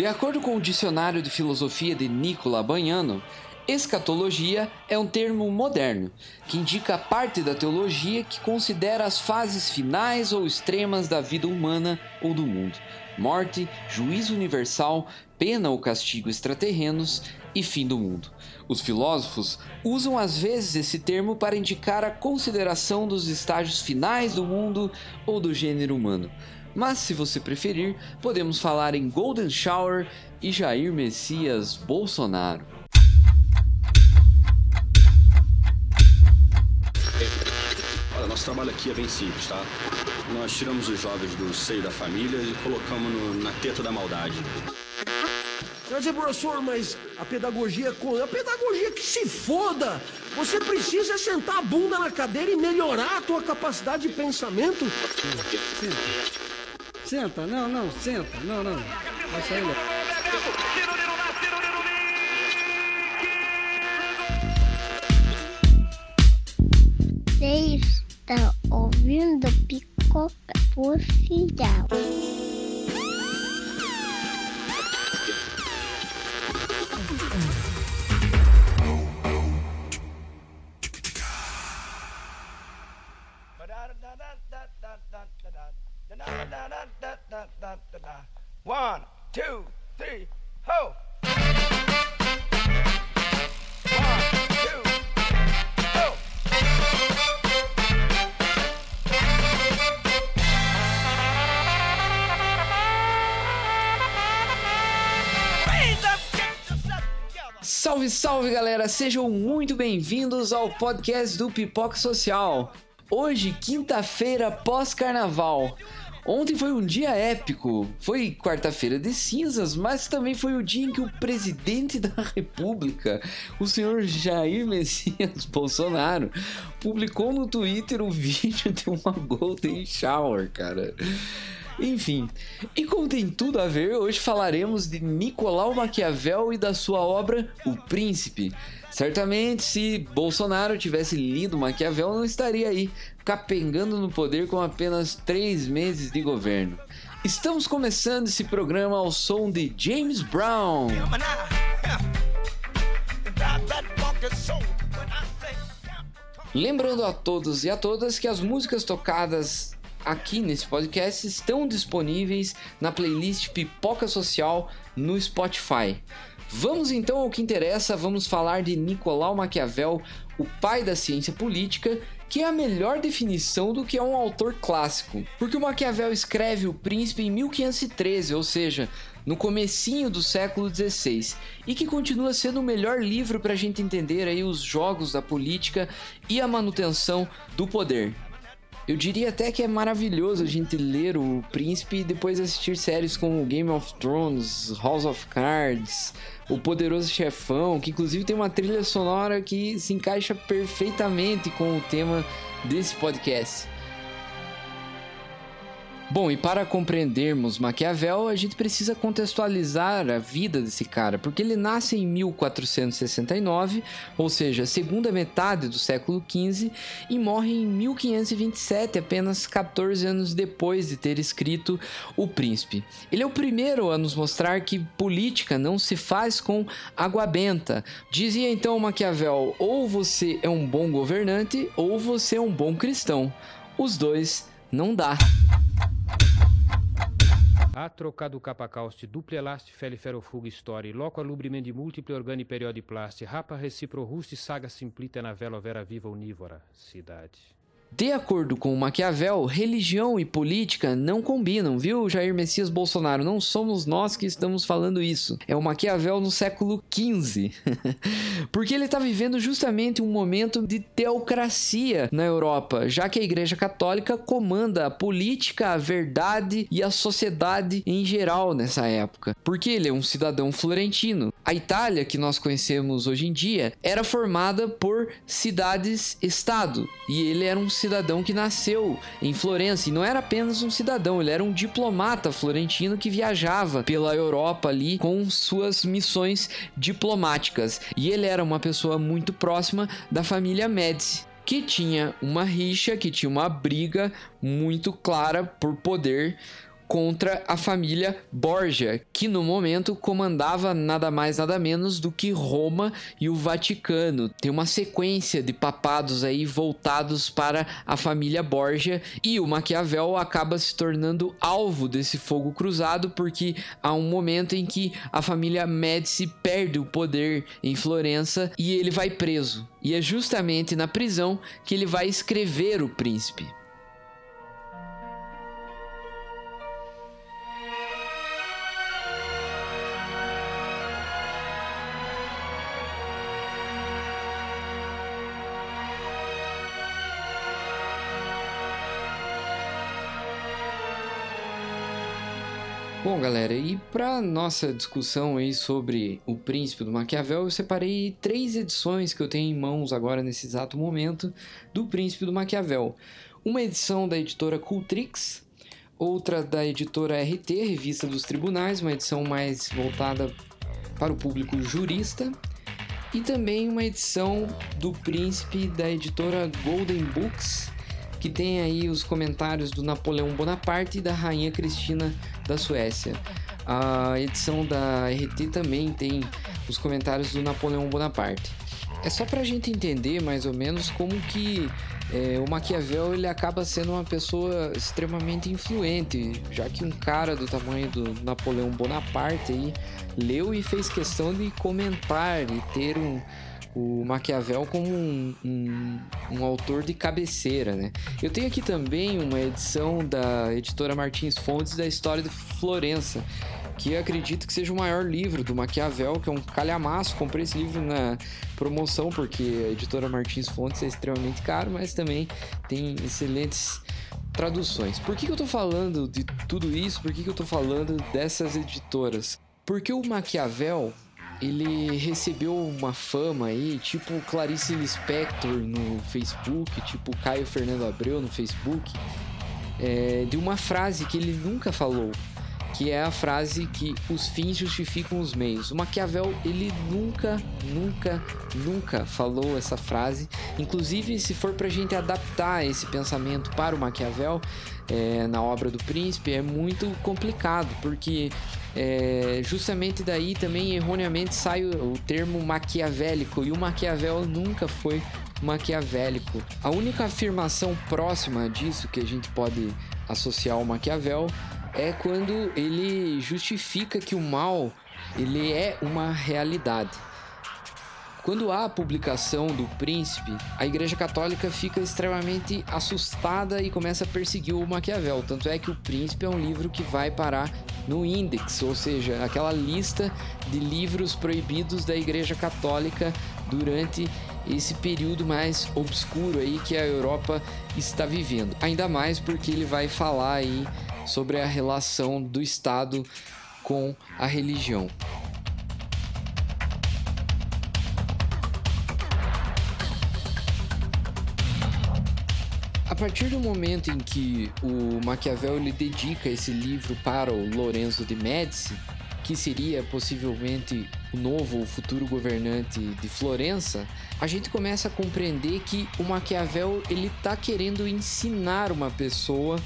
De acordo com o Dicionário de Filosofia de Nicola Banhano, Escatologia é um termo moderno que indica a parte da teologia que considera as fases finais ou extremas da vida humana ou do mundo: morte, juízo universal, pena ou castigo extraterrenos e fim do mundo. Os filósofos usam às vezes esse termo para indicar a consideração dos estágios finais do mundo ou do gênero humano. Mas se você preferir, podemos falar em Golden Shower e Jair Messias Bolsonaro. nosso trabalho aqui é bem simples, tá? Nós tiramos os jovens do seio da família e colocamos no, na teta da maldade. Quer dizer, professor, mas a pedagogia A pedagogia que se foda! Você precisa sentar a bunda na cadeira e melhorar a tua capacidade de pensamento. Senta. Senta, não, não, senta, não, não. Vai sair, Seis está ouvindo Picoca Social. Salve, galera! Sejam muito bem-vindos ao podcast do Pipoca Social. Hoje, quinta-feira pós-carnaval. Ontem foi um dia épico. Foi quarta-feira de cinzas, mas também foi o dia em que o presidente da República, o senhor Jair Messias Bolsonaro, publicou no Twitter o vídeo de uma Golden Shower, cara. Enfim, e como tem tudo a ver, hoje falaremos de Nicolau Maquiavel e da sua obra O Príncipe. Certamente, se Bolsonaro tivesse lido Maquiavel, não estaria aí, capengando no poder com apenas três meses de governo. Estamos começando esse programa ao som de James Brown. Lembrando a todos e a todas que as músicas tocadas aqui nesse podcast estão disponíveis na playlist Pipoca Social no Spotify. Vamos então ao que interessa, vamos falar de Nicolau Maquiavel, o pai da ciência política, que é a melhor definição do que é um autor clássico. Porque o Maquiavel escreve O Príncipe em 1513, ou seja, no comecinho do século XVI, e que continua sendo o melhor livro para a gente entender aí os jogos da política e a manutenção do poder. Eu diria até que é maravilhoso a gente ler o Príncipe e depois assistir séries como Game of Thrones, House of Cards, O Poderoso Chefão, que inclusive tem uma trilha sonora que se encaixa perfeitamente com o tema desse podcast. Bom, e para compreendermos Maquiavel, a gente precisa contextualizar a vida desse cara, porque ele nasce em 1469, ou seja, segunda metade do século XV, e morre em 1527, apenas 14 anos depois de ter escrito O Príncipe. Ele é o primeiro a nos mostrar que política não se faz com água benta. Dizia então Maquiavel: ou você é um bom governante, ou você é um bom cristão. Os dois não dá. A trocado capacauste duple elasti feliferofuga story loco alubrimendi multiple organi periodiplasti rapa recipro rusti saga simplita na vela vera viva unívora cidade. De acordo com Maquiavel, religião e política não combinam, viu, Jair Messias Bolsonaro? Não somos nós que estamos falando isso. É o Maquiavel no século XV. Porque ele está vivendo justamente um momento de teocracia na Europa, já que a Igreja Católica comanda a política, a verdade e a sociedade em geral nessa época. Porque ele é um cidadão florentino. A Itália, que nós conhecemos hoje em dia, era formada por cidades-estado e ele era um cidadão que nasceu em Florença e não era apenas um cidadão, ele era um diplomata florentino que viajava pela Europa ali com suas missões diplomáticas. E ele era uma pessoa muito próxima da família Médici que tinha uma rixa, que tinha uma briga muito clara por poder contra a família Borgia, que no momento comandava nada mais nada menos do que Roma e o Vaticano. Tem uma sequência de papados aí voltados para a família Borgia e o Maquiavel acaba se tornando alvo desse fogo cruzado porque há um momento em que a família Médici perde o poder em Florença e ele vai preso. E é justamente na prisão que ele vai escrever o príncipe. Galera, e para nossa discussão aí sobre o Príncipe do Maquiavel, eu separei três edições que eu tenho em mãos agora nesse exato momento do Príncipe do Maquiavel. Uma edição da editora Cultrix, outra da editora RT, Revista dos Tribunais, uma edição mais voltada para o público jurista, e também uma edição do Príncipe da editora Golden Books, que tem aí os comentários do Napoleão Bonaparte e da Rainha Cristina da Suécia. A edição da RT também tem os comentários do Napoleão Bonaparte. É só para a gente entender mais ou menos como que é, o Maquiavel ele acaba sendo uma pessoa extremamente influente, já que um cara do tamanho do Napoleão Bonaparte aí leu e fez questão de comentar e ter um, o Maquiavel como um, um, um, autor de cabeceira, né? Eu tenho aqui também uma edição da editora Martins Fontes da História de Florença, que acredito que seja o maior livro do Maquiavel, que é um calhamaço. Comprei esse livro na promoção porque a editora Martins Fontes é extremamente caro, mas também tem excelentes traduções. Por que, que eu tô falando de tudo isso? Por que, que eu tô falando dessas editoras? Porque o Maquiavel ele recebeu uma fama aí, tipo Clarice Lispector no Facebook, tipo Caio Fernando Abreu no Facebook, é, de uma frase que ele nunca falou, que é a frase que os fins justificam os meios. O Maquiavel, ele nunca, nunca, nunca falou essa frase. Inclusive, se for pra gente adaptar esse pensamento para o Maquiavel, é, na obra do príncipe é muito complicado, porque é, justamente daí também erroneamente sai o, o termo maquiavélico e o Maquiavel nunca foi maquiavélico. A única afirmação próxima disso que a gente pode associar ao Maquiavel é quando ele justifica que o mal ele é uma realidade. Quando há a publicação do príncipe, a Igreja Católica fica extremamente assustada e começa a perseguir o Maquiavel. Tanto é que o príncipe é um livro que vai parar no Index, ou seja, aquela lista de livros proibidos da Igreja Católica durante esse período mais obscuro aí que a Europa está vivendo. Ainda mais porque ele vai falar aí sobre a relação do Estado com a religião. A partir do momento em que o Maquiavel ele dedica esse livro para o Lorenzo de Médici, que seria possivelmente o novo, o futuro governante de Florença, a gente começa a compreender que o Maquiavel ele está querendo ensinar uma pessoa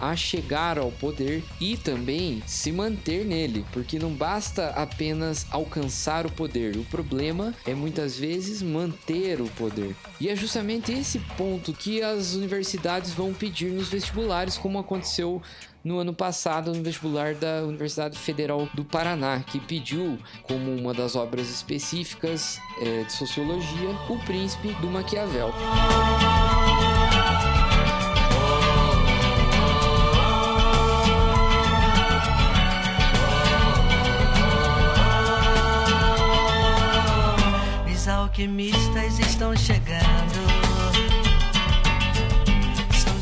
a chegar ao poder e também se manter nele, porque não basta apenas alcançar o poder, o problema é muitas vezes manter o poder. E é justamente esse ponto que as universidades vão pedir nos vestibulares, como aconteceu no ano passado no vestibular da Universidade Federal do Paraná, que pediu como uma das obras específicas é, de sociologia o Príncipe do Maquiavel. Alquimistas estão chegando.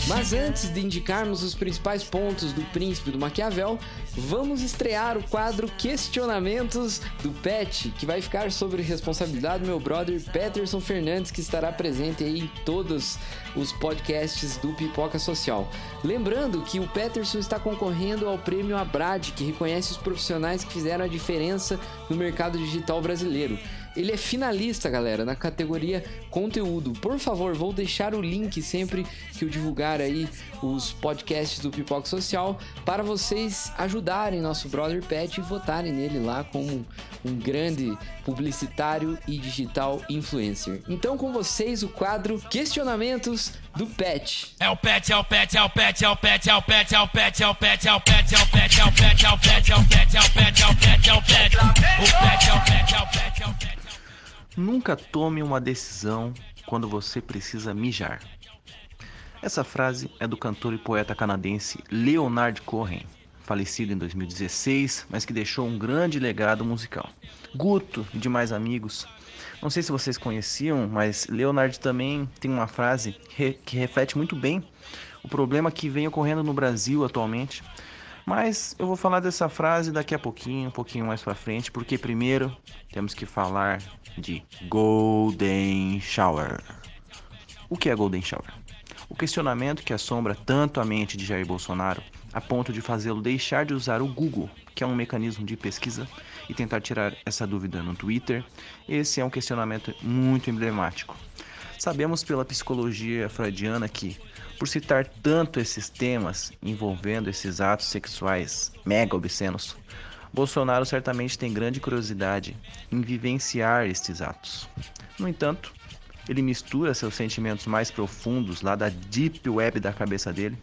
Mas antes de indicarmos os principais pontos do Príncipe do Maquiavel, vamos estrear o quadro Questionamentos do Pet, que vai ficar sobre responsabilidade do meu brother Peterson Fernandes, que estará presente aí em todos os podcasts do Pipoca Social. Lembrando que o Peterson está concorrendo ao prêmio Abrad, que reconhece os profissionais que fizeram a diferença no mercado digital brasileiro. Ele é finalista, galera, na categoria conteúdo. Por favor, vou deixar o link sempre que eu divulgar aí os podcasts do Pipoca Social para vocês ajudarem nosso brother Pet e votarem nele lá como um grande publicitário e digital influencer. Então, com vocês o quadro Questionamentos do Pet. É o pet, é o pet, é o pet, é o pet, é o pet, é o pet, é o pet, é o pet, é o pet, é o pet, é o pet, é o pet, é o pet, é o pet, é o pet, o pet, é o pet, é o pet, é o pet. Nunca tome uma decisão quando você precisa mijar. Essa frase é do cantor e poeta canadense Leonard Cohen, falecido em 2016, mas que deixou um grande legado musical. Guto e demais amigos. Não sei se vocês conheciam, mas Leonard também tem uma frase que reflete muito bem o problema que vem ocorrendo no Brasil atualmente. Mas eu vou falar dessa frase daqui a pouquinho, um pouquinho mais para frente, porque primeiro temos que falar de Golden Shower. O que é Golden Shower? O questionamento que assombra tanto a mente de Jair Bolsonaro a ponto de fazê-lo deixar de usar o Google, que é um mecanismo de pesquisa, e tentar tirar essa dúvida no Twitter, esse é um questionamento muito emblemático. Sabemos pela psicologia freudiana que, por citar tanto esses temas envolvendo esses atos sexuais mega obscenos, Bolsonaro certamente tem grande curiosidade em vivenciar estes atos. No entanto, ele mistura seus sentimentos mais profundos lá da deep web da cabeça dele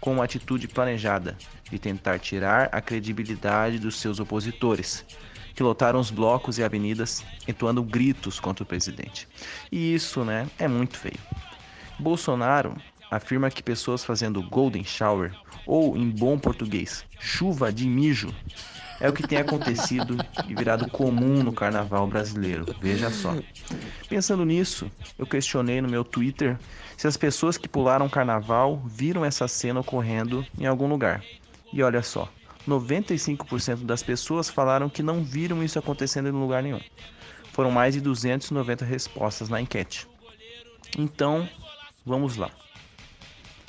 com uma atitude planejada de tentar tirar a credibilidade dos seus opositores, que lotaram os blocos e avenidas entoando gritos contra o presidente. E isso, né, é muito feio. Bolsonaro afirma que pessoas fazendo golden shower ou em bom português, chuva de mijo, é o que tem acontecido e virado comum no carnaval brasileiro. Veja só. Pensando nisso, eu questionei no meu Twitter se as pessoas que pularam carnaval viram essa cena ocorrendo em algum lugar. E olha só, 95% das pessoas falaram que não viram isso acontecendo em lugar nenhum. Foram mais de 290 respostas na enquete. Então, vamos lá.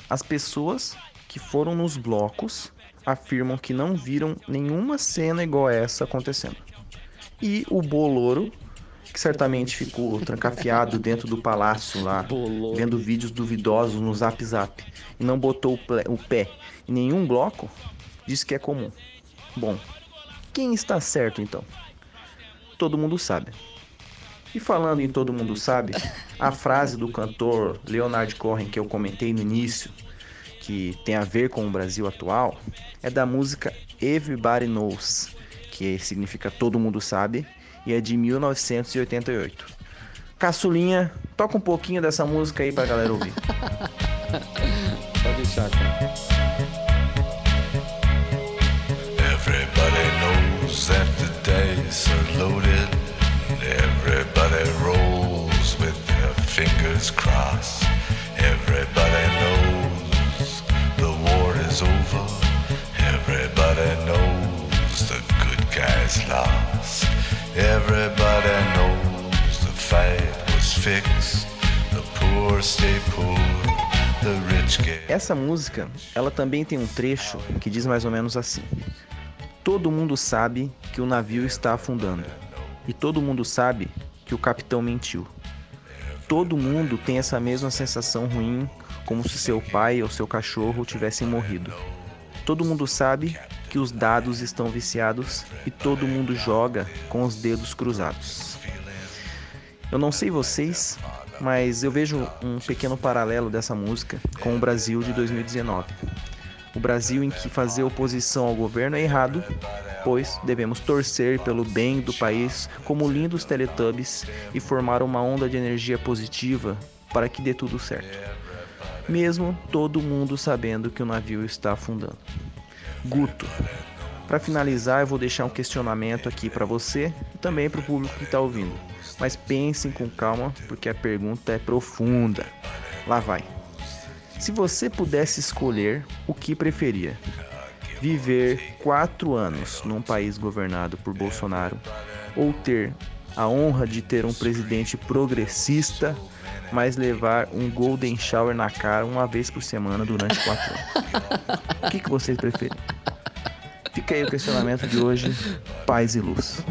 As pessoas que foram nos blocos afirmam que não viram nenhuma cena igual a essa acontecendo. E o Boloro, que certamente ficou trancafiado dentro do palácio lá, Boloro. vendo vídeos duvidosos no Zap Zap, e não botou o pé em nenhum bloco, diz que é comum. Bom, quem está certo então? Todo mundo sabe. E falando em todo mundo sabe, a frase do cantor Leonard Cohen que eu comentei no início, que tem a ver com o Brasil atual é da música Everybody Knows, que significa Todo Mundo Sabe, e é de 1988. Caçulinha, toca um pouquinho dessa música aí pra galera ouvir. Pode deixar, cara. Loaded. Everybody rolls with their fingers crossed. Everybody knows is over. Everybody knows the good guys lost. Everybody knows the fight was fixed. The poor stay poor. The. Essa música, ela também tem um trecho que diz mais ou menos assim: Todo mundo sabe que o navio está afundando. E todo mundo sabe que o capitão mentiu. Todo mundo tem essa mesma sensação ruim como se seu pai ou seu cachorro tivessem morrido. Todo mundo sabe que os dados estão viciados e todo mundo joga com os dedos cruzados. Eu não sei vocês, mas eu vejo um pequeno paralelo dessa música com o Brasil de 2019. O Brasil em que fazer oposição ao governo é errado, pois devemos torcer pelo bem do país como lindos teletubbies e formar uma onda de energia positiva para que dê tudo certo mesmo todo mundo sabendo que o navio está afundando. Guto, para finalizar, eu vou deixar um questionamento aqui para você e também para o público que está ouvindo. Mas pensem com calma, porque a pergunta é profunda. Lá vai. Se você pudesse escolher o que preferia, viver quatro anos num país governado por Bolsonaro ou ter a honra de ter um presidente progressista mas levar um golden shower na cara uma vez por semana durante quatro anos. o que, que vocês preferem? Fica aí o questionamento de hoje. Paz e luz.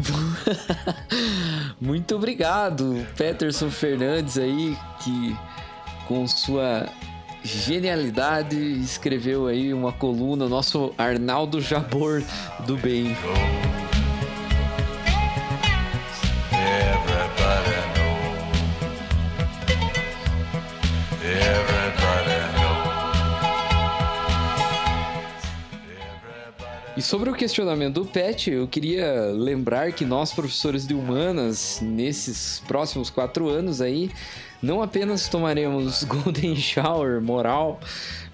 Muito obrigado, Peterson Fernandes aí, que com sua genialidade escreveu aí uma coluna, nosso Arnaldo Jabor do bem. E sobre o questionamento do Pet, eu queria lembrar que nós, professores de humanas, nesses próximos quatro anos aí, não apenas tomaremos Golden Shower moral,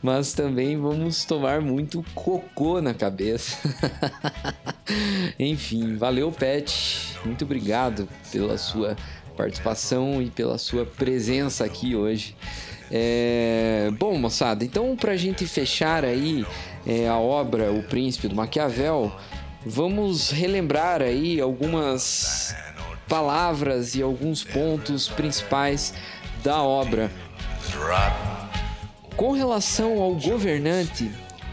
mas também vamos tomar muito cocô na cabeça. Enfim, valeu, Pet. Muito obrigado pela sua participação e pela sua presença aqui hoje. É... Bom, moçada, então pra gente fechar aí é, a obra O Príncipe do Maquiavel, vamos relembrar aí algumas palavras e alguns pontos principais da obra. Com relação ao governante,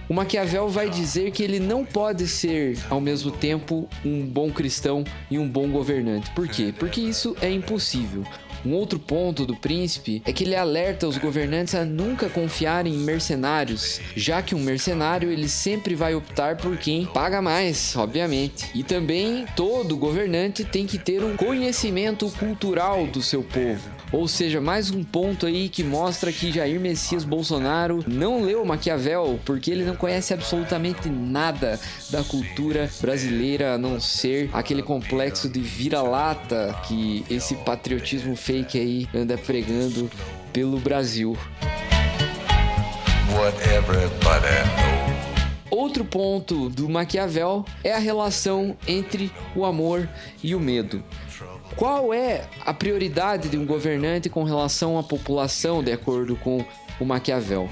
o Maquiavel vai dizer que ele não pode ser ao mesmo tempo um bom cristão e um bom governante. Por quê? Porque isso é impossível. Um outro ponto do príncipe é que ele alerta os governantes a nunca confiarem em mercenários, já que um mercenário ele sempre vai optar por quem paga mais, obviamente. E também todo governante tem que ter um conhecimento cultural do seu povo. Ou seja, mais um ponto aí que mostra que Jair Messias Bolsonaro não leu Maquiavel, porque ele não conhece absolutamente nada da cultura brasileira, a não ser aquele complexo de vira-lata que esse patriotismo fake aí anda pregando pelo Brasil. Outro ponto do Maquiavel é a relação entre o amor e o medo. Qual é a prioridade de um governante com relação à população, de acordo com o Maquiavel?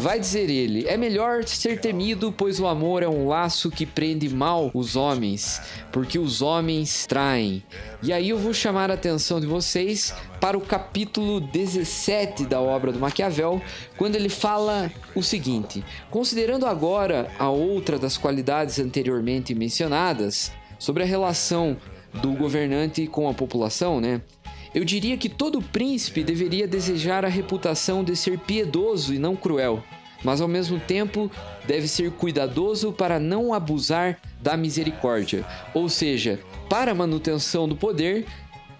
Vai dizer ele: é melhor ser temido, pois o amor é um laço que prende mal os homens, porque os homens traem. E aí eu vou chamar a atenção de vocês para o capítulo 17 da obra do Maquiavel, quando ele fala o seguinte: considerando agora a outra das qualidades anteriormente mencionadas, sobre a relação do governante com a população, né? Eu diria que todo príncipe deveria desejar a reputação de ser piedoso e não cruel, mas ao mesmo tempo deve ser cuidadoso para não abusar da misericórdia. Ou seja, para a manutenção do poder,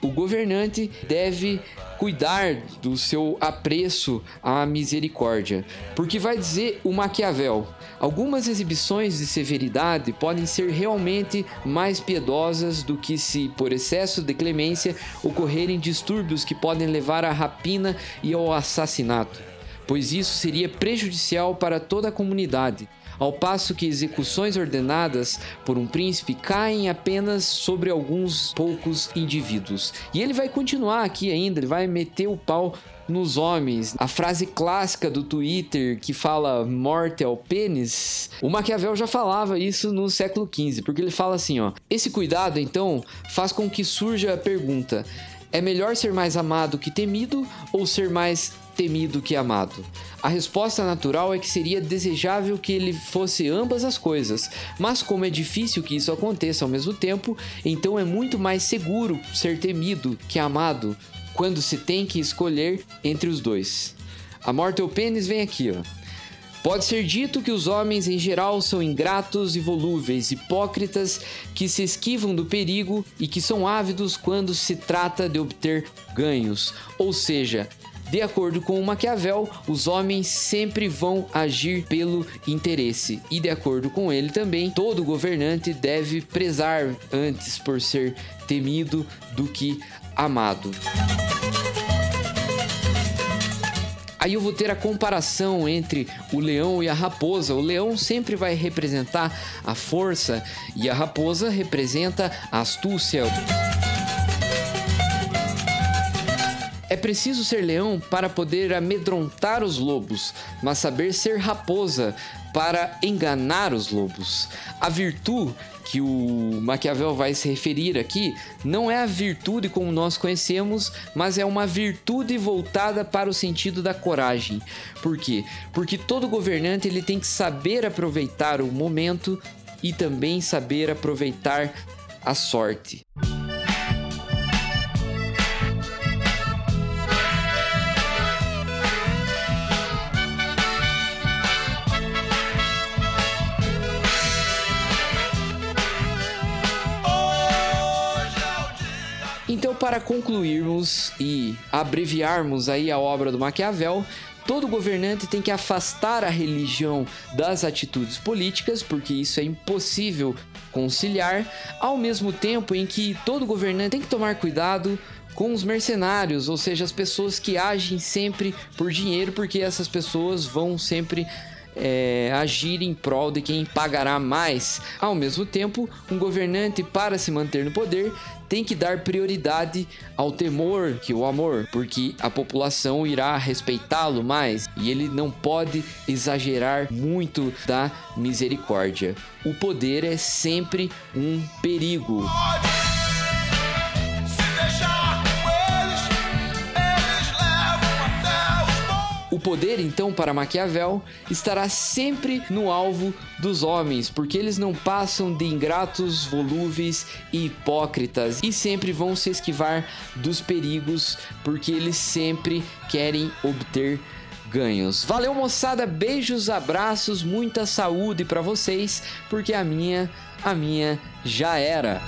o governante deve cuidar do seu apreço à misericórdia. Porque vai dizer o Maquiavel: algumas exibições de severidade podem ser realmente mais piedosas do que se, por excesso de clemência, ocorrerem distúrbios que podem levar à rapina e ao assassinato, pois isso seria prejudicial para toda a comunidade ao passo que execuções ordenadas por um príncipe caem apenas sobre alguns poucos indivíduos. E ele vai continuar aqui ainda, ele vai meter o pau nos homens. A frase clássica do Twitter que fala morte ao pênis, o Maquiavel já falava isso no século XV, porque ele fala assim, ó: "Esse cuidado então faz com que surja a pergunta: é melhor ser mais amado que temido ou ser mais temido que amado? A resposta natural é que seria desejável que ele fosse ambas as coisas, mas como é difícil que isso aconteça ao mesmo tempo, então é muito mais seguro ser temido que amado quando se tem que escolher entre os dois. A morte ao pênis vem aqui, ó. Pode ser dito que os homens em geral são ingratos e volúveis, hipócritas, que se esquivam do perigo e que são ávidos quando se trata de obter ganhos. Ou seja, de acordo com o Maquiavel, os homens sempre vão agir pelo interesse, e de acordo com ele também, todo governante deve prezar antes por ser temido do que amado. Aí eu vou ter a comparação entre o leão e a raposa. O leão sempre vai representar a força e a raposa representa a astúcia. Preciso ser leão para poder amedrontar os lobos, mas saber ser raposa para enganar os lobos. A virtude que o Maquiavel vai se referir aqui não é a virtude como nós conhecemos, mas é uma virtude voltada para o sentido da coragem. Por quê? Porque todo governante ele tem que saber aproveitar o momento e também saber aproveitar a sorte. Para concluirmos e abreviarmos aí a obra do Maquiavel, todo governante tem que afastar a religião das atitudes políticas, porque isso é impossível conciliar, ao mesmo tempo em que todo governante tem que tomar cuidado com os mercenários, ou seja, as pessoas que agem sempre por dinheiro, porque essas pessoas vão sempre é, agir em prol de quem pagará mais. Ao mesmo tempo, um governante, para se manter no poder, tem que dar prioridade ao temor que o amor, porque a população irá respeitá-lo mais e ele não pode exagerar muito da misericórdia. O poder é sempre um perigo. Poder, então, para Maquiavel estará sempre no alvo dos homens, porque eles não passam de ingratos, volúveis e hipócritas e sempre vão se esquivar dos perigos, porque eles sempre querem obter ganhos. Valeu, moçada, beijos, abraços, muita saúde para vocês, porque a minha, a minha já era.